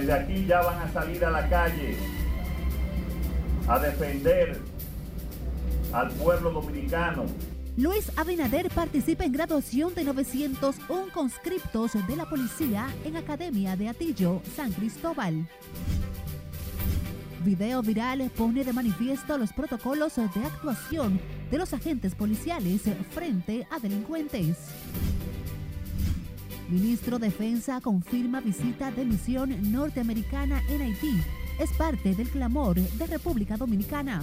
desde aquí ya van a salir a la calle a defender al pueblo dominicano. Luis Abinader participa en graduación de 901 conscriptos de la policía en Academia de Atillo, San Cristóbal. Video viral pone de manifiesto los protocolos de actuación de los agentes policiales frente a delincuentes. Ministro de Defensa confirma visita de misión norteamericana en Haití. Es parte del clamor de República Dominicana.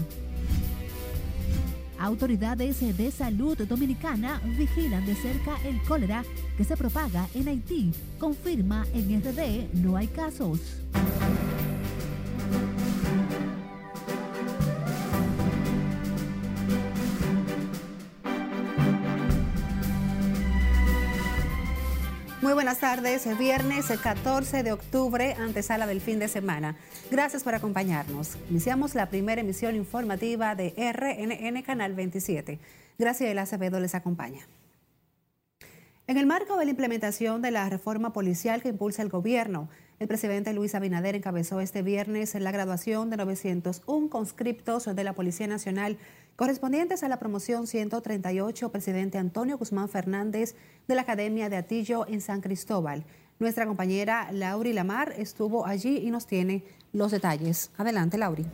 Autoridades de salud dominicana vigilan de cerca el cólera que se propaga en Haití. Confirma en RD no hay casos. Muy buenas tardes, viernes 14 de octubre, antesala del fin de semana. Gracias por acompañarnos. Iniciamos la primera emisión informativa de RNN Canal 27. Graciela Acevedo les acompaña. En el marco de la implementación de la reforma policial que impulsa el gobierno, el presidente Luis Abinader encabezó este viernes la graduación de 901 conscriptos de la Policía Nacional correspondientes a la promoción 138 presidente Antonio Guzmán Fernández de la Academia de Atillo en San Cristóbal. Nuestra compañera Lauri Lamar estuvo allí y nos tiene los detalles. Adelante, Lauri.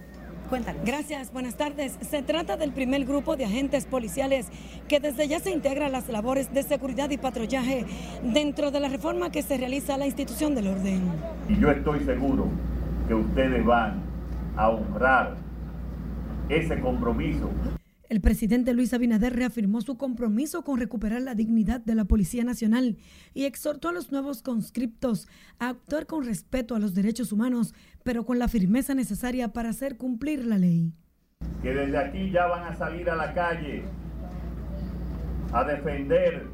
Cuéntanos. Gracias, buenas tardes. Se trata del primer grupo de agentes policiales que desde ya se integra a las labores de seguridad y patrullaje dentro de la reforma que se realiza a la institución del orden. Y yo estoy seguro que ustedes van a honrar ese compromiso. El presidente Luis Abinader reafirmó su compromiso con recuperar la dignidad de la Policía Nacional y exhortó a los nuevos conscriptos a actuar con respeto a los derechos humanos, pero con la firmeza necesaria para hacer cumplir la ley. Que desde aquí ya van a salir a la calle a defender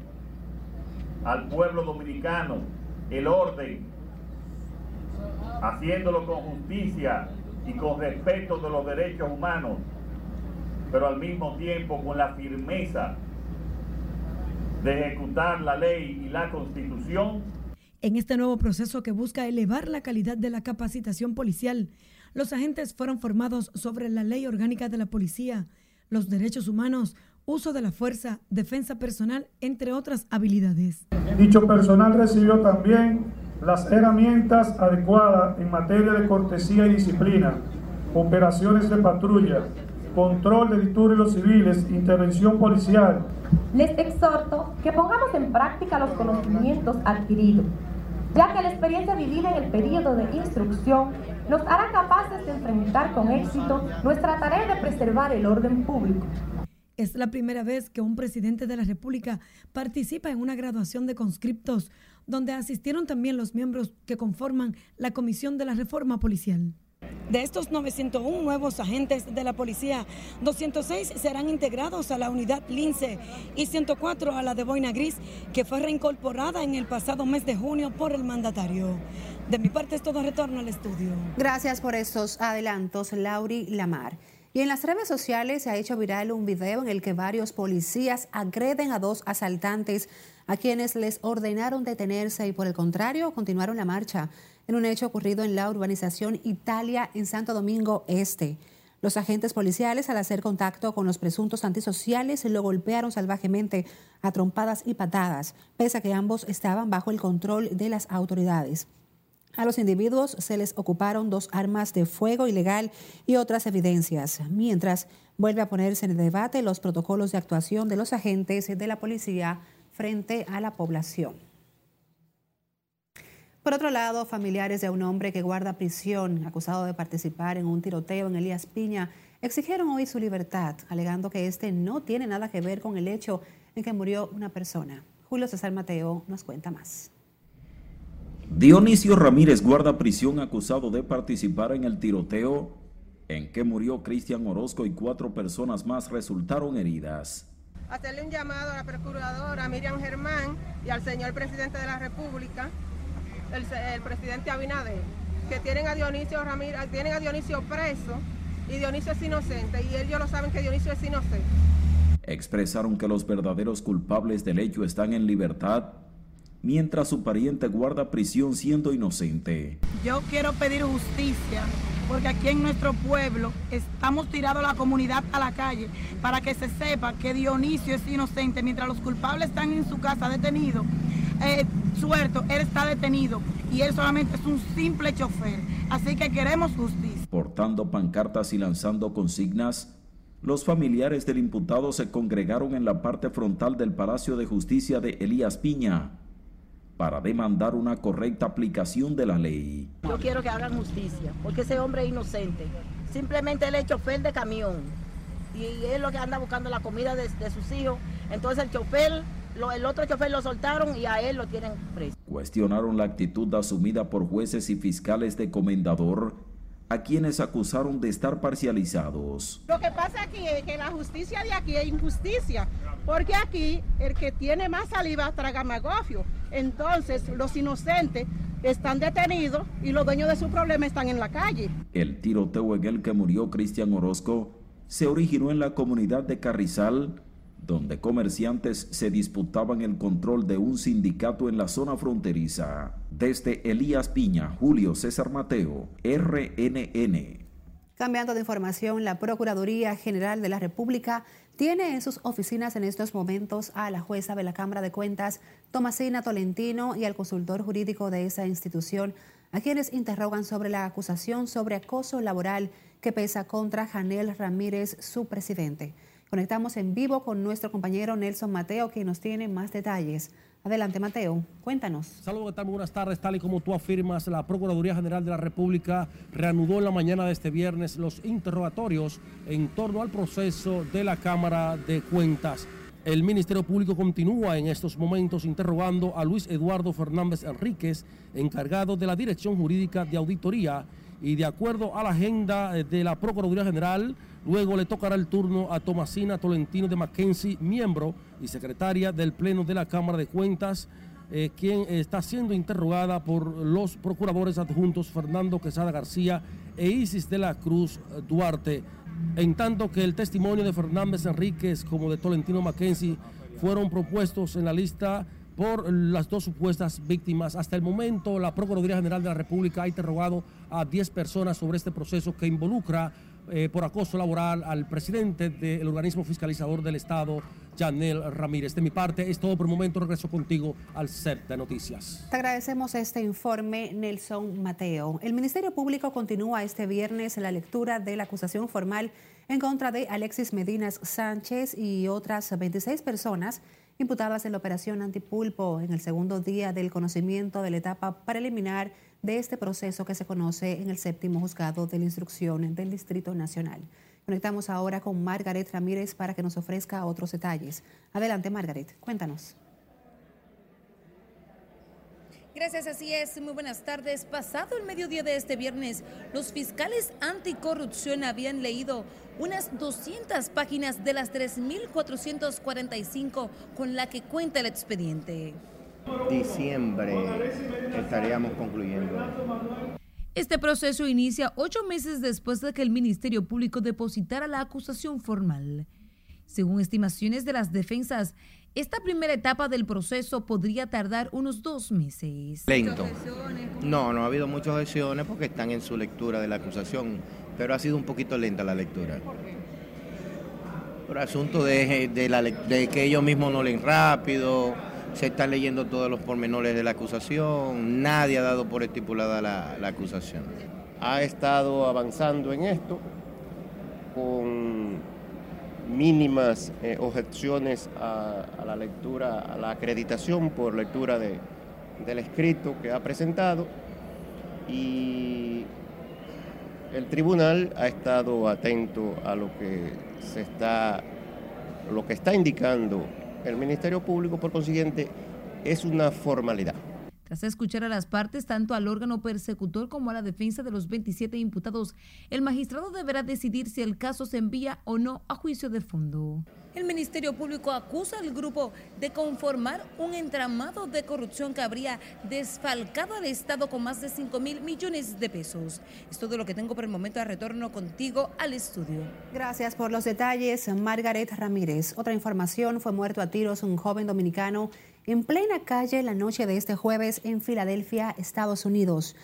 al pueblo dominicano, el orden, haciéndolo con justicia, y con respeto de los derechos humanos, pero al mismo tiempo con la firmeza de ejecutar la ley y la constitución. En este nuevo proceso que busca elevar la calidad de la capacitación policial, los agentes fueron formados sobre la ley orgánica de la policía, los derechos humanos, uso de la fuerza, defensa personal, entre otras habilidades. Dicho personal recibió también las herramientas adecuadas en materia de cortesía y disciplina, operaciones de patrulla, control de disturbios civiles, intervención policial. Les exhorto que pongamos en práctica los conocimientos adquiridos, ya que la experiencia vivida en el periodo de instrucción nos hará capaces de enfrentar con éxito nuestra tarea de preservar el orden público. Es la primera vez que un presidente de la República participa en una graduación de conscriptos, donde asistieron también los miembros que conforman la Comisión de la Reforma Policial. De estos 901 nuevos agentes de la policía, 206 serán integrados a la unidad Lince y 104 a la de Boina Gris, que fue reincorporada en el pasado mes de junio por el mandatario. De mi parte es todo retorno al estudio. Gracias por estos adelantos, Lauri Lamar. Y en las redes sociales se ha hecho viral un video en el que varios policías agreden a dos asaltantes a quienes les ordenaron detenerse y por el contrario continuaron la marcha en un hecho ocurrido en la urbanización Italia en Santo Domingo Este. Los agentes policiales, al hacer contacto con los presuntos antisociales, lo golpearon salvajemente a trompadas y patadas, pese a que ambos estaban bajo el control de las autoridades. A los individuos se les ocuparon dos armas de fuego ilegal y otras evidencias, mientras vuelve a ponerse en debate los protocolos de actuación de los agentes de la policía frente a la población. Por otro lado, familiares de un hombre que guarda prisión acusado de participar en un tiroteo en Elías Piña exigieron hoy su libertad, alegando que este no tiene nada que ver con el hecho en que murió una persona. Julio César Mateo nos cuenta más. Dionisio Ramírez guarda prisión acusado de participar en el tiroteo en que murió Cristian Orozco y cuatro personas más resultaron heridas. Hacerle un llamado a la procuradora Miriam Germán y al señor presidente de la República, el, presidente Abinader, que tienen a Dionisio Ramírez, tienen a Dionisio preso y Dionisio es inocente y ellos lo saben que Dionisio es inocente. Expresaron que los verdaderos culpables del hecho están en libertad mientras su pariente guarda prisión siendo inocente. Yo quiero pedir justicia porque aquí en nuestro pueblo estamos tirando la comunidad a la calle para que se sepa que Dionisio es inocente mientras los culpables están en su casa detenidos. Eh, suelto, él está detenido y él solamente es un simple chofer. Así que queremos justicia. Portando pancartas y lanzando consignas, los familiares del imputado se congregaron en la parte frontal del Palacio de Justicia de Elías Piña para demandar una correcta aplicación de la ley. Yo quiero que hagan justicia, porque ese hombre es inocente. Simplemente él es chofer de camión y es lo que anda buscando la comida de, de sus hijos. Entonces el chofer, el otro chofer lo soltaron y a él lo tienen preso. Cuestionaron la actitud asumida por jueces y fiscales de comendador a quienes acusaron de estar parcializados. Lo que pasa aquí es que la justicia de aquí es injusticia, porque aquí el que tiene más saliva traga más gofio. Entonces los inocentes están detenidos y los dueños de su problema están en la calle. El tiroteo en el que murió Cristian Orozco se originó en la comunidad de Carrizal, donde comerciantes se disputaban el control de un sindicato en la zona fronteriza. Desde Elías Piña, Julio César Mateo, RNN. Cambiando de información, la Procuraduría General de la República tiene en sus oficinas en estos momentos a la jueza de la Cámara de Cuentas, Tomasina Tolentino, y al consultor jurídico de esa institución, a quienes interrogan sobre la acusación sobre acoso laboral que pesa contra Janel Ramírez, su presidente. Conectamos en vivo con nuestro compañero Nelson Mateo, que nos tiene más detalles. Adelante, Mateo, cuéntanos. Saludos, ¿qué Buenas tardes. Tal y como tú afirmas, la Procuraduría General de la República reanudó en la mañana de este viernes los interrogatorios en torno al proceso de la Cámara de Cuentas. El Ministerio Público continúa en estos momentos interrogando a Luis Eduardo Fernández Enríquez, encargado de la Dirección Jurídica de Auditoría, y de acuerdo a la agenda de la Procuraduría General, Luego le tocará el turno a Tomasina Tolentino de Mackenzie, miembro y secretaria del Pleno de la Cámara de Cuentas, eh, quien está siendo interrogada por los procuradores adjuntos Fernando Quesada García e Isis de la Cruz Duarte. En tanto que el testimonio de Fernández Enríquez como de Tolentino Mackenzie fueron propuestos en la lista por las dos supuestas víctimas. Hasta el momento, la Procuraduría General de la República ha interrogado a 10 personas sobre este proceso que involucra eh, por acoso laboral al presidente del organismo fiscalizador del Estado, Janel Ramírez. De mi parte, es todo por el momento. Regreso contigo al set de noticias. Te agradecemos este informe, Nelson Mateo. El Ministerio Público continúa este viernes la lectura de la acusación formal en contra de Alexis Medinas Sánchez y otras 26 personas imputadas en la operación Antipulpo en el segundo día del conocimiento de la etapa para eliminar de este proceso que se conoce en el séptimo juzgado de la instrucción del Distrito Nacional. Conectamos ahora con Margaret Ramírez para que nos ofrezca otros detalles. Adelante, Margaret, cuéntanos. Gracias, así es. Muy buenas tardes. Pasado el mediodía de este viernes, los fiscales anticorrupción habían leído unas 200 páginas de las 3.445 con la que cuenta el expediente diciembre estaríamos concluyendo. Este proceso inicia ocho meses después de que el Ministerio Público depositara la acusación formal. Según estimaciones de las defensas, esta primera etapa del proceso podría tardar unos dos meses. Lento. No, no ha habido muchas objeciones porque están en su lectura de la acusación, pero ha sido un poquito lenta la lectura. Por asunto de, de que ellos mismos no leen rápido, se están leyendo todos los pormenores de la acusación, nadie ha dado por estipulada la, acusación. Ha estado avanzando en esto con mínimas eh, objeciones a, la lectura, a la acreditación por lectura del escrito que ha presentado y el tribunal ha estado atento a lo que se está, lo que está indicando el Ministerio Público, por consiguiente, es una formalidad. Tras escuchar a las partes, tanto al órgano persecutor como a la defensa de los 27 imputados, el magistrado deberá decidir si el caso se envía o no a juicio de fondo. El Ministerio Público acusa al grupo de conformar un entramado de corrupción que habría desfalcado al Estado con más de 5 mil millones de pesos. Es todo lo que tengo por el momento. A retorno contigo al estudio. Gracias por los detalles, Margaret Ramírez. Otra información, fue muerto a tiros un joven dominicano en plena calle la noche de este jueves en Filadelfia, Estados Unidos.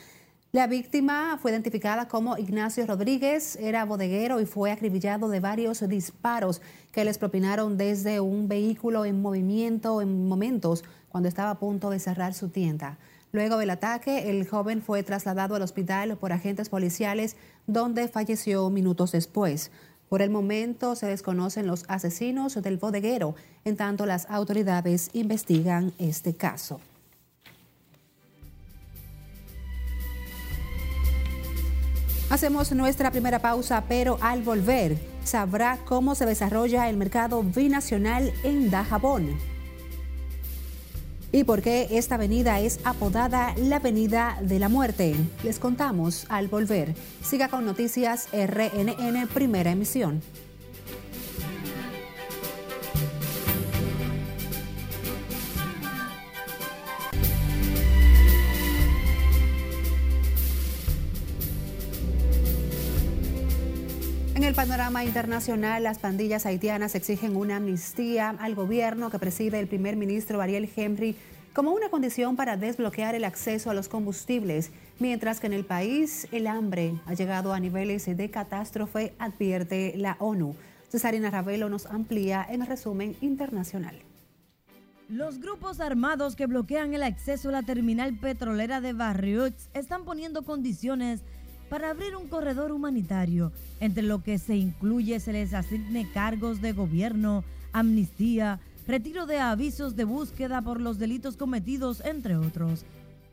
La víctima fue identificada como Ignacio Rodríguez, era bodeguero y fue acribillado de varios disparos que les propinaron desde un vehículo en movimiento en momentos cuando estaba a punto de cerrar su tienda. Luego del ataque, el joven fue trasladado al hospital por agentes policiales, donde falleció minutos después. Por el momento se desconocen los asesinos del bodeguero, en tanto las autoridades investigan este caso. Hacemos nuestra primera pausa, pero al volver sabrá cómo se desarrolla el mercado binacional en Dajabón y por qué esta avenida es apodada la Avenida de la Muerte. Les contamos al volver. Siga con Noticias RNN Primera Emisión. El panorama internacional, las pandillas haitianas exigen una amnistía al gobierno que preside el primer ministro Ariel Henry como una condición para desbloquear el acceso a los combustibles, mientras que en el país el hambre ha llegado a niveles de catástrofe, advierte la ONU. Cesarina Ravelo nos amplía en resumen internacional. Los grupos armados que bloquean el acceso a la terminal petrolera de Barrios están poniendo condiciones para abrir un corredor humanitario, entre lo que se incluye se les asigne cargos de gobierno, amnistía, retiro de avisos de búsqueda por los delitos cometidos, entre otros.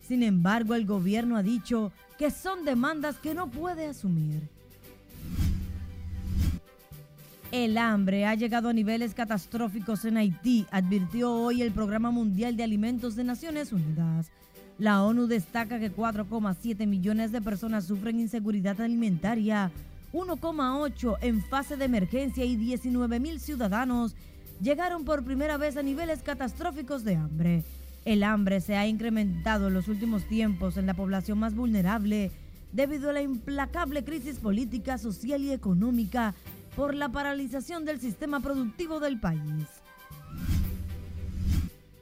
Sin embargo, el gobierno ha dicho que son demandas que no puede asumir. El hambre ha llegado a niveles catastróficos en Haití, advirtió hoy el Programa Mundial de Alimentos de Naciones Unidas. La ONU destaca que 4,7 millones de personas sufren inseguridad alimentaria, 1,8 en fase de emergencia y 19 mil ciudadanos llegaron por primera vez a niveles catastróficos de hambre. El hambre se ha incrementado en los últimos tiempos en la población más vulnerable debido a la implacable crisis política, social y económica por la paralización del sistema productivo del país.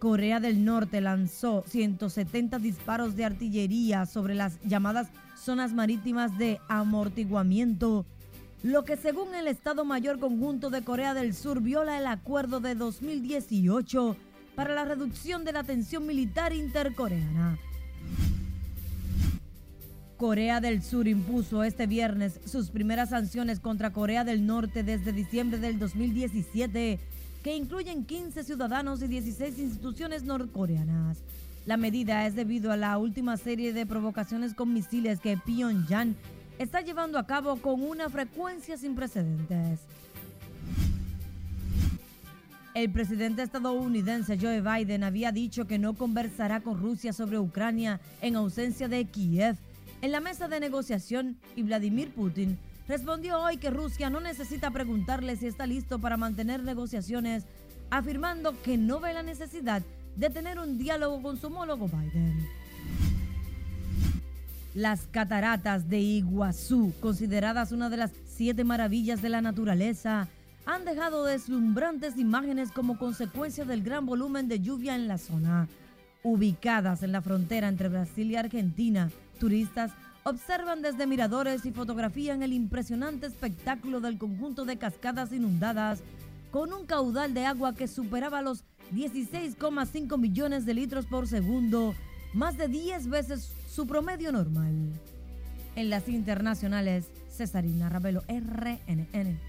Corea del Norte lanzó 170 disparos de artillería sobre las llamadas zonas marítimas de amortiguamiento, lo que según el Estado Mayor Conjunto de Corea del Sur viola el acuerdo de 2018 para la reducción de la tensión militar intercoreana. Corea del Sur impuso este viernes sus primeras sanciones contra Corea del Norte desde diciembre del 2017 que incluyen 15 ciudadanos y 16 instituciones norcoreanas. La medida es debido a la última serie de provocaciones con misiles que Pyongyang está llevando a cabo con una frecuencia sin precedentes. El presidente estadounidense Joe Biden había dicho que no conversará con Rusia sobre Ucrania en ausencia de Kiev en la mesa de negociación y Vladimir Putin respondió hoy que Rusia no necesita preguntarle si está listo para mantener negociaciones, afirmando que no ve la necesidad de tener un diálogo con su homólogo Biden. Las cataratas de Iguazú, consideradas una de las siete maravillas de la naturaleza, han dejado deslumbrantes imágenes como consecuencia del gran volumen de lluvia en la zona. Ubicadas en la frontera entre Brasil y Argentina, turistas observan desde miradores y fotografían el impresionante espectáculo del conjunto de cascadas inundadas con un caudal de agua que superaba los 16,5 millones de litros por segundo, más de 10 veces su promedio normal. En las internacionales, Cesarina Ravelo, RNN.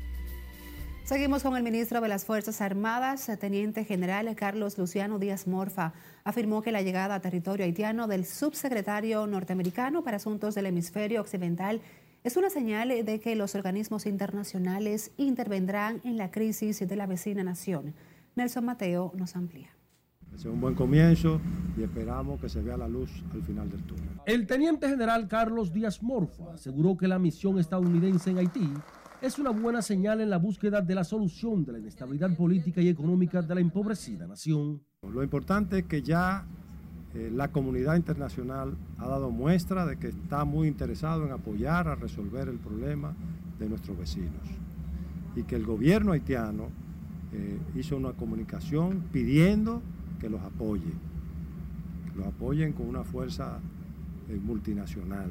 Seguimos con el ministro de las Fuerzas Armadas, Teniente General Carlos Luciano Díaz Morfa. Afirmó que la llegada a territorio haitiano del subsecretario norteamericano para Asuntos del Hemisferio Occidental es una señal de que los organismos internacionales intervendrán en la crisis de la vecina nación. Nelson Mateo nos amplía. Es un buen comienzo y esperamos que se vea la luz al final del túnel. El teniente general Carlos Díaz Morfa aseguró que la misión estadounidense en Haití es una buena señal en la búsqueda de la solución de la inestabilidad política y económica de la empobrecida nación. Lo importante es que ya eh, la comunidad internacional ha dado muestra de que está muy interesado en apoyar a resolver el problema de nuestros vecinos y que el gobierno haitiano eh, hizo una comunicación pidiendo que los apoye, que los apoyen con una fuerza eh, multinacional.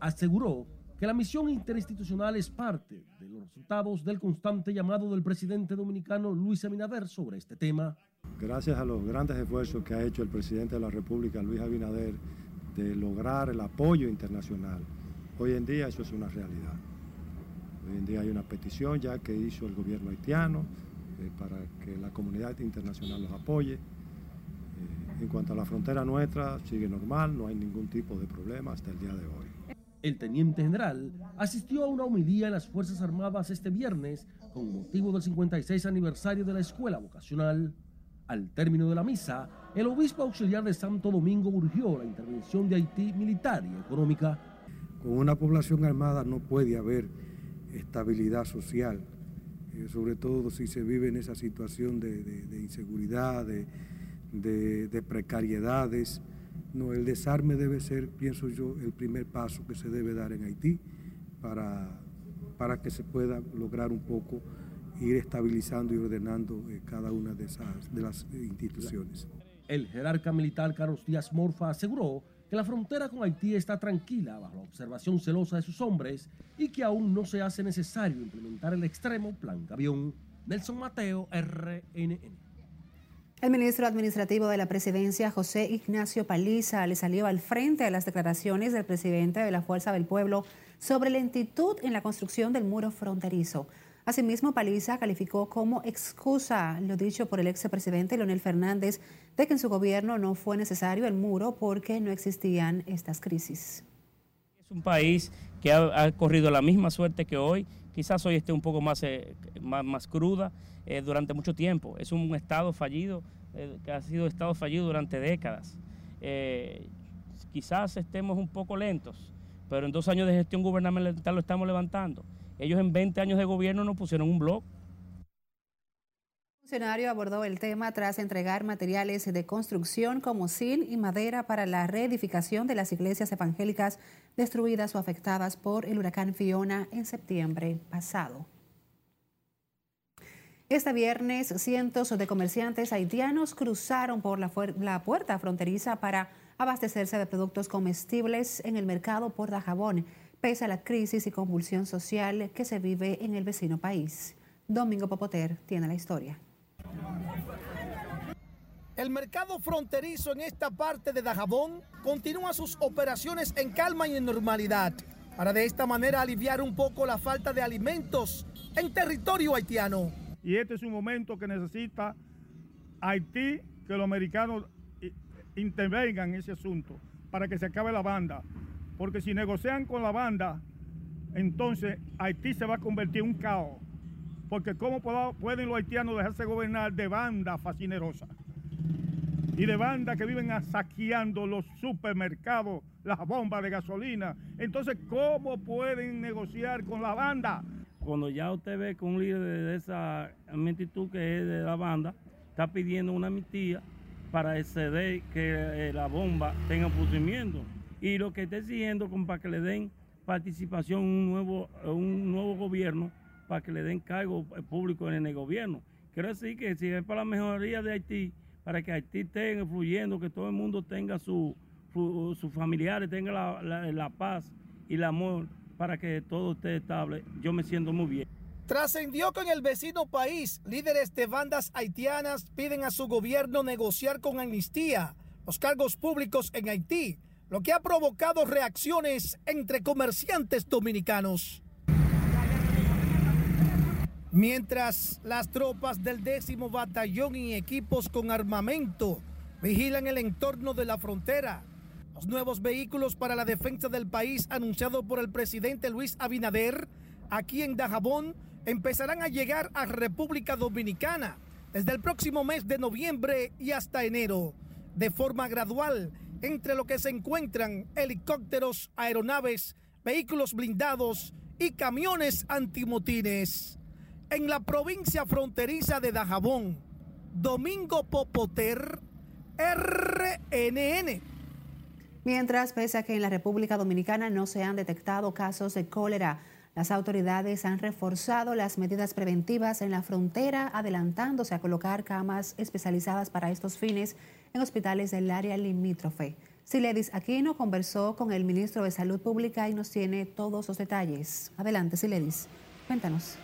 Aseguró que la misión interinstitucional es parte de los resultados del constante llamado del presidente dominicano Luis Abinader sobre este tema. Gracias a los grandes esfuerzos que ha hecho el presidente de la República, Luis Abinader, de lograr el apoyo internacional, hoy en día eso es una realidad. Hoy en día hay una petición ya que hizo el gobierno haitiano eh, para que la comunidad internacional los apoye. Eh, en cuanto a la frontera nuestra, sigue normal, no hay ningún tipo de problema hasta el día de hoy. El teniente general asistió a una homilía en las Fuerzas Armadas este viernes con motivo del 56 aniversario de la escuela vocacional. Al término de la misa, el obispo auxiliar de Santo Domingo urgió la intervención de Haití militar y económica. Con una población armada no puede haber estabilidad social, eh, sobre todo si se vive en esa situación de, inseguridad, de precariedades. No, el desarme debe ser, pienso yo, el primer paso que se debe dar en Haití para, para que se pueda lograr un poco ir estabilizando y ordenando eh, cada una de, esas, de las instituciones. El jerarca militar Carlos Díaz Morfa aseguró que la frontera con Haití está tranquila bajo la observación celosa de sus hombres y que aún no se hace necesario implementar el extremo plan Gavión. Nelson Mateo, RNN. El ministro administrativo de la presidencia, José Ignacio Paliza, le salió al frente a las declaraciones del presidente de la Fuerza del Pueblo sobre lentitud en la construcción del muro fronterizo. Asimismo, Paliza calificó como excusa lo dicho por el expresidente Leonel Fernández de que en su gobierno no fue necesario el muro porque no existían estas crisis. Es un país que ha, corrido la misma suerte que hoy, quizás hoy esté un poco más, eh, más cruda, eh, durante mucho tiempo. Es un Estado fallido, eh, que ha sido Estado fallido durante décadas. Eh, quizás estemos un poco lentos, pero en dos años de gestión gubernamental lo estamos levantando. Ellos en 20 años de gobierno nos pusieron un blog. El funcionario abordó el tema tras entregar materiales de construcción como zinc y madera para la reedificación de las iglesias evangélicas destruidas o afectadas por el huracán Fiona en septiembre pasado. Este viernes, cientos de comerciantes haitianos cruzaron por la, puerta fronteriza para abastecerse de productos comestibles en el mercado por Dajabón, pese a la crisis y convulsión social que se vive en el vecino país. Domingo Popoter tiene la historia. El mercado fronterizo en esta parte de Dajabón continúa sus operaciones en calma y en normalidad, para de esta manera aliviar un poco la falta de alimentos en territorio haitiano y este es un momento que necesita Haití que los americanos intervengan en ese asunto para que se acabe la banda. Porque si negocian con la banda, entonces Haití se va a convertir en un caos. Porque ¿cómo pueden los haitianos dejarse gobernar de bandas fascinerosas? Y de bandas que viven saqueando los supermercados, las bombas de gasolina. Entonces, ¿cómo pueden negociar con la banda? Cuando ya usted ve que un líder de esa magnitud que es de la banda está pidiendo una amnistía para exceder que eh, la bomba tenga funcionamiento y lo que está exigiendo como para que le den participación un nuevo, un nuevo gobierno para que le den cargo público en el gobierno. Quiero decir que si es para la mejoría de Haití, para que Haití esté fluyendo, que todo el mundo tenga sus familiares, tenga la paz y el amor para que todo esté estable. Yo me siento muy bien. Trascendió que en el vecino país, líderes de bandas haitianas piden a su gobierno negociar con amnistía los cargos públicos en Haití, lo que ha provocado reacciones entre comerciantes dominicanos. Mientras las tropas del décimo batallón y equipos con armamento vigilan el entorno de la frontera, los nuevos vehículos para la defensa del país anunciado por el presidente Luis Abinader aquí en Dajabón empezarán a llegar a República Dominicana desde el próximo mes de noviembre y hasta enero, de forma gradual, entre lo que se encuentran helicópteros, aeronaves, vehículos blindados y camiones antimotines. En la provincia fronteriza de Dajabón, Domingo Popoter, RNN. Mientras, pese a que en la República Dominicana no se han detectado casos de cólera, la Las autoridades han reforzado las medidas preventivas en la frontera, adelantándose a colocar camas especializadas para estos fines en hospitales del área limítrofe. Siledis Aquino conversó con el ministro de Salud Pública y nos tiene todos los detalles. Adelante, Siledis. Cuéntanos.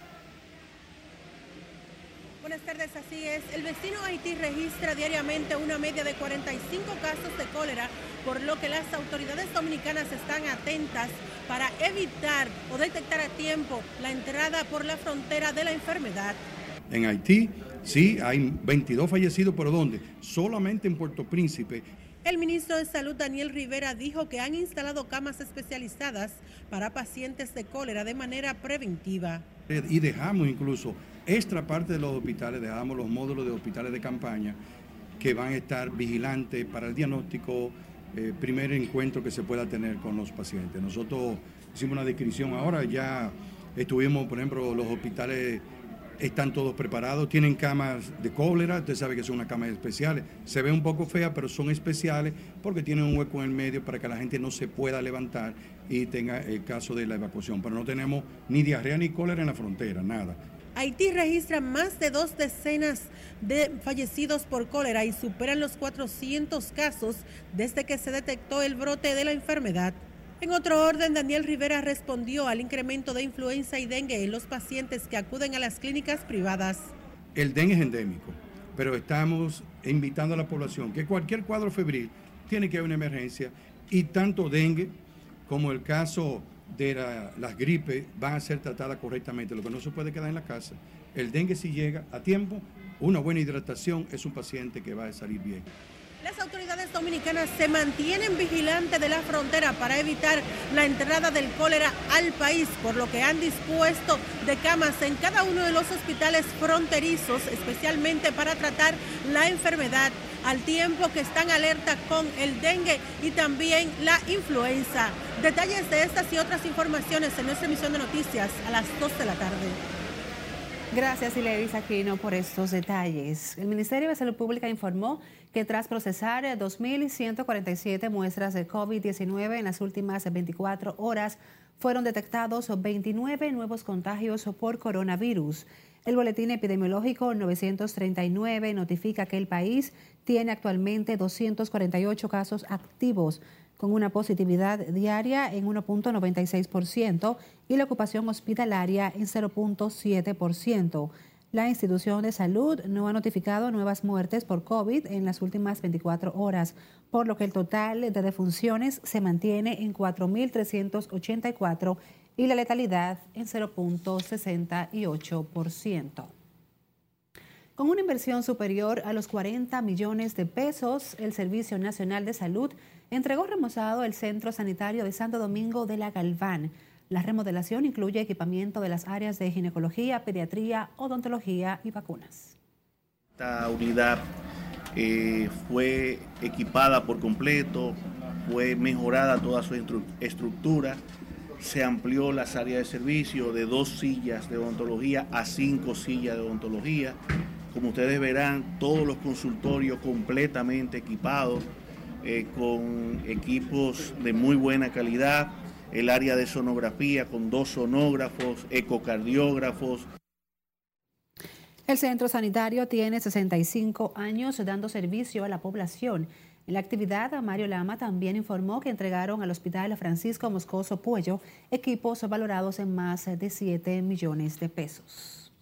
Buenas tardes, así es. El vecino Haití registra diariamente una media de 45 casos de cólera, por lo que las autoridades dominicanas están atentas para evitar o detectar a tiempo la entrada por la frontera de la enfermedad. En Haití, sí, hay 22 fallecidos, pero ¿dónde? Solamente en Puerto Príncipe. El ministro de Salud, Daniel Rivera, dijo que han instalado camas especializadas para pacientes de cólera de manera preventiva. Y dejamos incluso extra parte de los hospitales, dejamos los módulos de hospitales de campaña que van a estar vigilantes para el diagnóstico, eh, primer encuentro que se pueda tener con los pacientes. Nosotros hicimos una descripción ahora, ya estuvimos, por ejemplo, los hospitales están todos preparados, tienen camas de cólera, usted sabe que son unas camas especiales, se ve un poco fea, pero son especiales porque tienen un hueco en el medio para que la gente no se pueda levantar y tenga el caso de la evacuación. Pero no tenemos ni diarrea ni cólera en la frontera, nada. Haití registra más de dos decenas de fallecidos por cólera y superan los 400 casos desde que se detectó el brote de la enfermedad. En otro orden, Daniel Rivera respondió al incremento de influenza y dengue en los pacientes que acuden a las clínicas privadas. El dengue es endémico, pero estamos invitando a la población que cualquier cuadro febril tiene que haber una emergencia y tanto dengue como el caso de las gripes van a ser tratadas correctamente, lo que no se puede quedar en la casa. El dengue si llega a tiempo, una buena hidratación es un paciente que va a salir bien. Las autoridades dominicanas se mantienen vigilantes de la frontera para evitar la entrada del cólera al país, por lo que han dispuesto de camas en cada uno de los hospitales fronterizos, especialmente para tratar la enfermedad, al tiempo que están alerta con el dengue y también la influenza. Detalles de estas y otras informaciones en nuestra emisión de noticias a las 2 de la tarde. Gracias, Ileris Aquino, por estos detalles. El Ministerio de Salud Pública informó que tras procesar 2.147 muestras de COVID-19 en las últimas 24 horas, fueron detectados 29 nuevos contagios por coronavirus. El boletín epidemiológico 939 notifica que el país tiene actualmente 248 casos activos con una positividad diaria en 1.96% y la ocupación hospitalaria en 0.7%. La institución de salud no ha notificado nuevas muertes por COVID en las últimas 24 horas, por lo que el total de defunciones se mantiene en 4.384 y la letalidad en 0.68%. Con una inversión superior a los 40 millones de pesos, el Servicio Nacional de Salud entregó remozado el Centro Sanitario de Santo Domingo de la Galván. La remodelación incluye equipamiento de las áreas de ginecología, pediatría, odontología y vacunas. Esta unidad eh, fue equipada por completo, fue mejorada toda su estructura, se amplió las áreas de servicio de dos sillas de odontología a cinco sillas de odontología. Como ustedes verán, todos los consultorios completamente equipados eh, con equipos de muy buena calidad, el área de sonografía con dos sonógrafos, ecocardiógrafos. El centro sanitario tiene 65 años dando servicio a la población. En la actividad, Mario Lama también informó que entregaron al Hospital Francisco Moscoso Puello equipos valorados en más de 7 millones de pesos.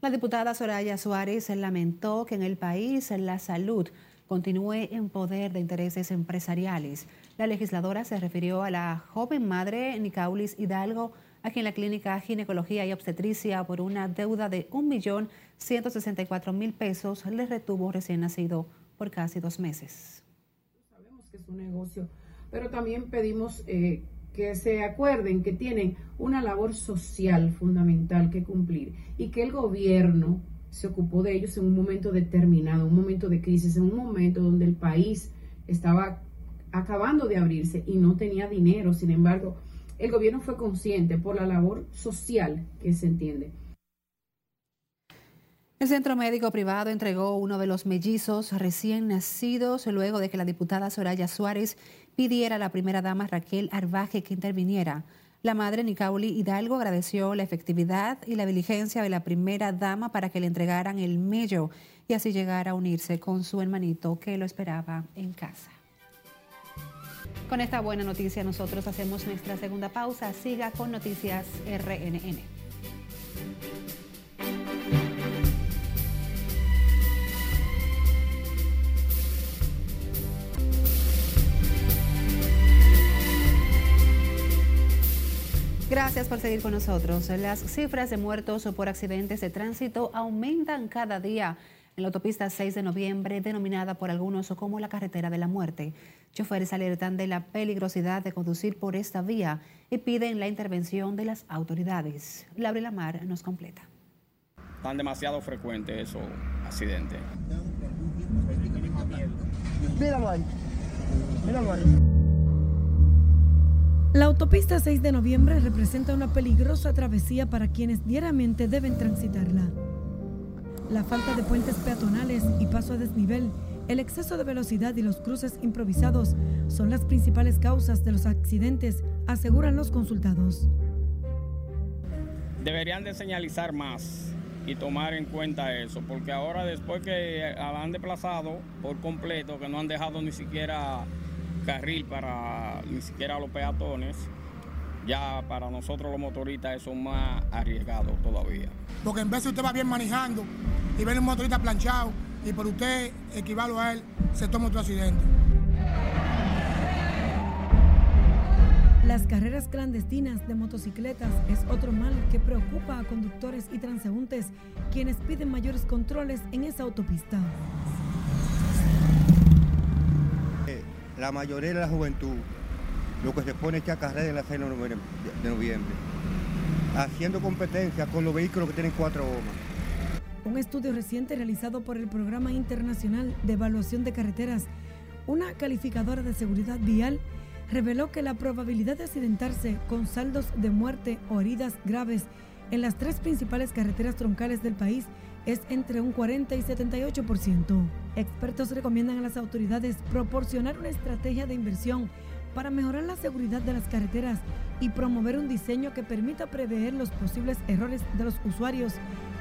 La diputada Soraya Suárez lamentó que en el país la salud continúe en poder de intereses empresariales. La legisladora se refirió a la joven madre Nicaulis Hidalgo, a quien la clínica Ginecología y Obstetricia, por una deuda de 1.164.000 pesos, le retuvo recién nacido por casi dos meses. Sabemos que es un negocio, pero también pedimos eh, que se acuerden que tienen una labor social fundamental que cumplir y que el gobierno se ocupó de ellos en un momento determinado, un momento de crisis, en un momento donde el país estaba acabando de abrirse y no tenía dinero. Sin embargo, el gobierno fue consciente por la labor social que se entiende. El Centro Médico Privado entregó uno de los mellizos recién nacidos luego de que la diputada Soraya Suárez pidiera a la primera dama Raquel Arbaje que interviniera. La madre Nicauli Hidalgo agradeció la efectividad y la diligencia de la primera dama para que le entregaran el mello y así llegar a unirse con su hermanito que lo esperaba en casa. Con esta buena noticia nosotros hacemos nuestra segunda pausa. Siga con Noticias RNN. Gracias por seguir con nosotros. Las cifras de muertos por accidentes de tránsito aumentan cada día en la autopista 6 de noviembre, denominada por algunos como la carretera de la muerte. Choferes alertan de la peligrosidad de conducir por esta vía y piden la intervención de las autoridades. Laura Lamar nos completa. Están demasiado frecuentes esos accidentes. Míralo ahí. Míralo ahí. La autopista 6 de noviembre representa una peligrosa travesía para quienes diariamente deben transitarla. La falta de puentes peatonales y paso a desnivel, el exceso de velocidad y los cruces improvisados son las principales causas de los accidentes, aseguran los consultados. Deberían de señalizar más y tomar en cuenta eso, porque ahora después que han desplazado por completo, que no han dejado ni siquiera carril para ni siquiera los peatones, ya para nosotros los motoristas eso es más arriesgado todavía. Porque en vez de usted va bien manejando y ve un motorista planchado y por usted equivarlo a él, se toma otro accidente. Las carreras clandestinas de motocicletas es otro mal que preocupa a conductores y transeúntes, quienes piden mayores controles en esa autopista. La mayoría de la juventud lo que se pone es que a carrera en la 6 de noviembre, haciendo competencia con los vehículos que tienen cuatro gomas. Un estudio reciente realizado por el Programa Internacional de Evaluación de Carreteras, una calificadora de seguridad vial, reveló que la probabilidad de accidentarse con saldos de muerte o heridas graves en las tres principales carreteras troncales del país es entre un 40 y 78%. Expertos recomiendan a las autoridades proporcionar una estrategia de inversión para mejorar la seguridad de las carreteras y promover un diseño que permita prever los posibles errores de los usuarios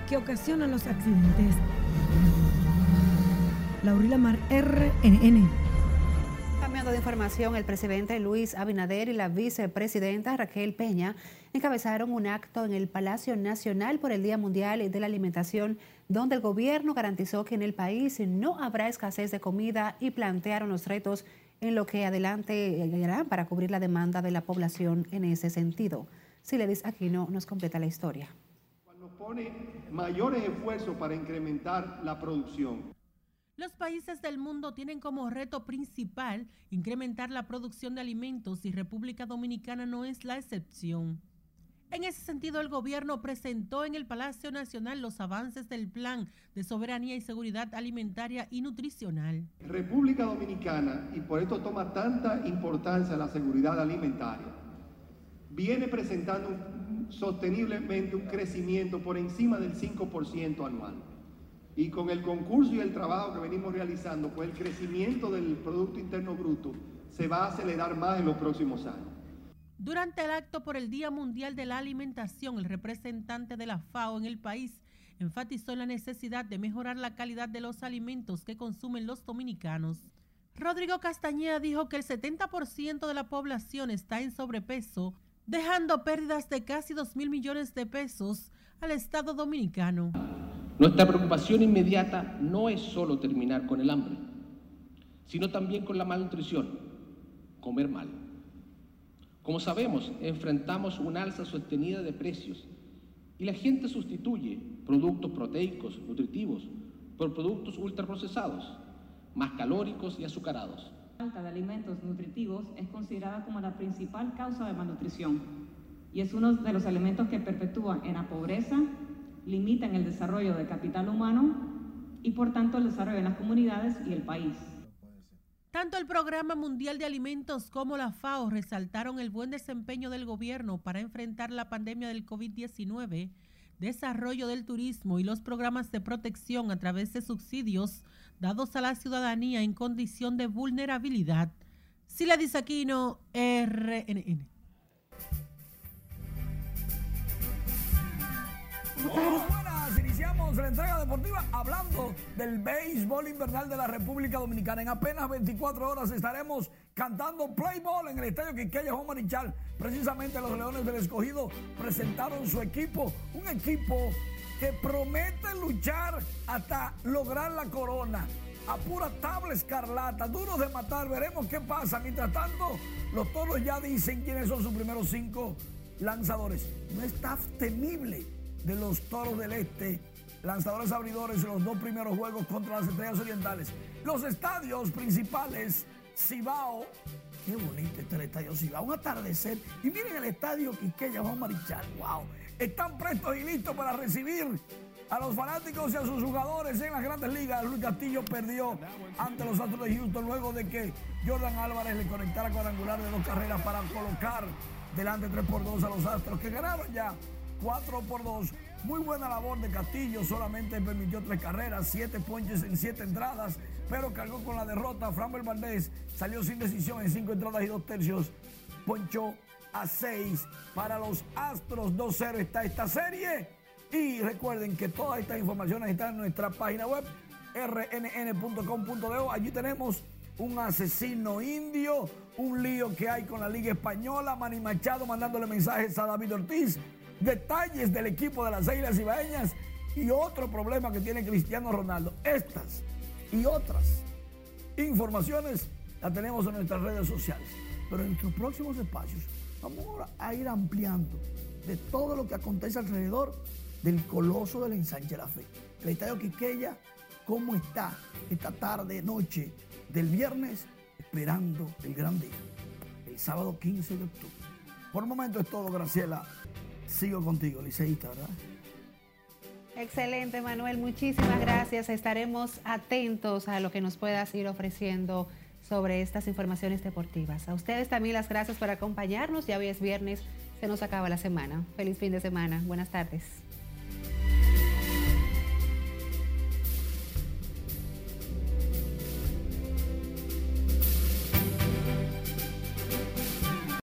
que ocasionan los accidentes. Laurila Mar, RNN. De información, el presidente Luis Abinader y la vicepresidenta Raquel Peña encabezaron un acto en el Palacio Nacional por el Día Mundial de la Alimentación, donde el gobierno garantizó que en el país no habrá escasez de comida y plantearon los retos en lo que adelante harán para cubrir la demanda de la población en ese sentido. Siledis Aquino nos completa la historia. Cuando pone mayores esfuerzos para incrementar la producción. Los países del mundo tienen como reto principal incrementar la producción de alimentos y República Dominicana no es la excepción. En ese sentido, el gobierno presentó en el Palacio Nacional los avances del Plan de Soberanía y Seguridad Alimentaria y Nutricional. República Dominicana, y por esto toma tanta importancia la seguridad alimentaria, viene presentando sosteniblemente un crecimiento por encima del 5% anual. Y con el concurso y el trabajo que venimos realizando, pues el crecimiento del Producto Interno Bruto se va a acelerar más en los próximos años. Durante el acto por el Día Mundial de la Alimentación, el representante de la FAO en el país enfatizó la necesidad de mejorar la calidad de los alimentos que consumen los dominicanos. Rodrigo Castañeda dijo que el 70% de la población está en sobrepeso, dejando pérdidas de casi 2 mil millones de pesos al Estado dominicano. Nuestra preocupación inmediata no es solo terminar con el hambre, sino también con la malnutrición, comer mal. Como sabemos, enfrentamos una alza sostenida de precios y la gente sustituye productos proteicos, nutritivos, por productos ultraprocesados, más calóricos y azucarados. La falta de alimentos nutritivos es considerada como la principal causa de malnutrición y es uno de los elementos que perpetúan en la pobreza, limitan el desarrollo del capital humano y por tanto el desarrollo de las comunidades y el país. Tanto el Programa Mundial de Alimentos como la FAO resaltaron el buen desempeño del gobierno para enfrentar la pandemia del COVID-19, desarrollo del turismo y los programas de protección a través de subsidios dados a la ciudadanía en condición de vulnerabilidad. Sila Disaquino, RNN. Buenas, iniciamos la entrega deportiva hablando del béisbol invernal de la República Dominicana. En apenas 24 horas estaremos cantando Play Ball en el estadio Quiqueya Juan Marichal. Precisamente los Leones del Escogido presentaron su equipo, un equipo que promete luchar hasta lograr la corona. A pura tabla escarlata, duros de matar, veremos qué pasa. Mientras tanto, los toros ya dicen quiénes son sus primeros cinco lanzadores. No está temible de los toros del este, lanzadores abridores en los dos primeros juegos contra las estrellas orientales. Los estadios principales, Cibao, qué bonito este el estadio Cibao, un atardecer. Y miren el estadio Quiqueya Juan Marichal, wow, están prestos y listos para recibir a los fanáticos y a sus jugadores en las grandes ligas. Luis Castillo perdió ante los Astros de Houston luego de que Jordan Álvarez le conectara cuadrangular de dos carreras para colocar delante 3 por 2 a los Astros que ganaron ya 4 por 2. Muy buena labor de Castillo, solamente permitió tres carreras, siete ponches en siete entradas, pero cargó con la derrota. Framber Valdés salió sin decisión en cinco entradas y dos tercios, ponchó a 6 para los Astros. 2-0 está esta serie. Y recuerden que todas estas informaciones están en nuestra página web rnn.com.de. Allí tenemos un asesino indio, un lío que hay con la Liga Española, Manny Machado mandándole mensajes a David Ortiz, detalles del equipo de las Islas Ibaeñas y otro problema que tiene Cristiano Ronaldo. Estas y otras informaciones las tenemos en nuestras redes sociales. Pero en nuestros próximos espacios vamos a ir ampliando de todo lo que acontece alrededor del coloso del ensanche la fe. El estadio Quiqueya, ¿cómo está esta tarde, noche del viernes? Esperando el gran día, el sábado 15 de octubre. Por el momento es todo, Graciela. Sigo contigo, liceísta, ¿verdad? Excelente, Manuel. Muchísimas gracias. Estaremos atentos a lo que nos puedas ir ofreciendo sobre estas informaciones deportivas. A ustedes también las gracias por acompañarnos. Ya hoy es viernes, se nos acaba la semana. Feliz fin de semana. Buenas tardes.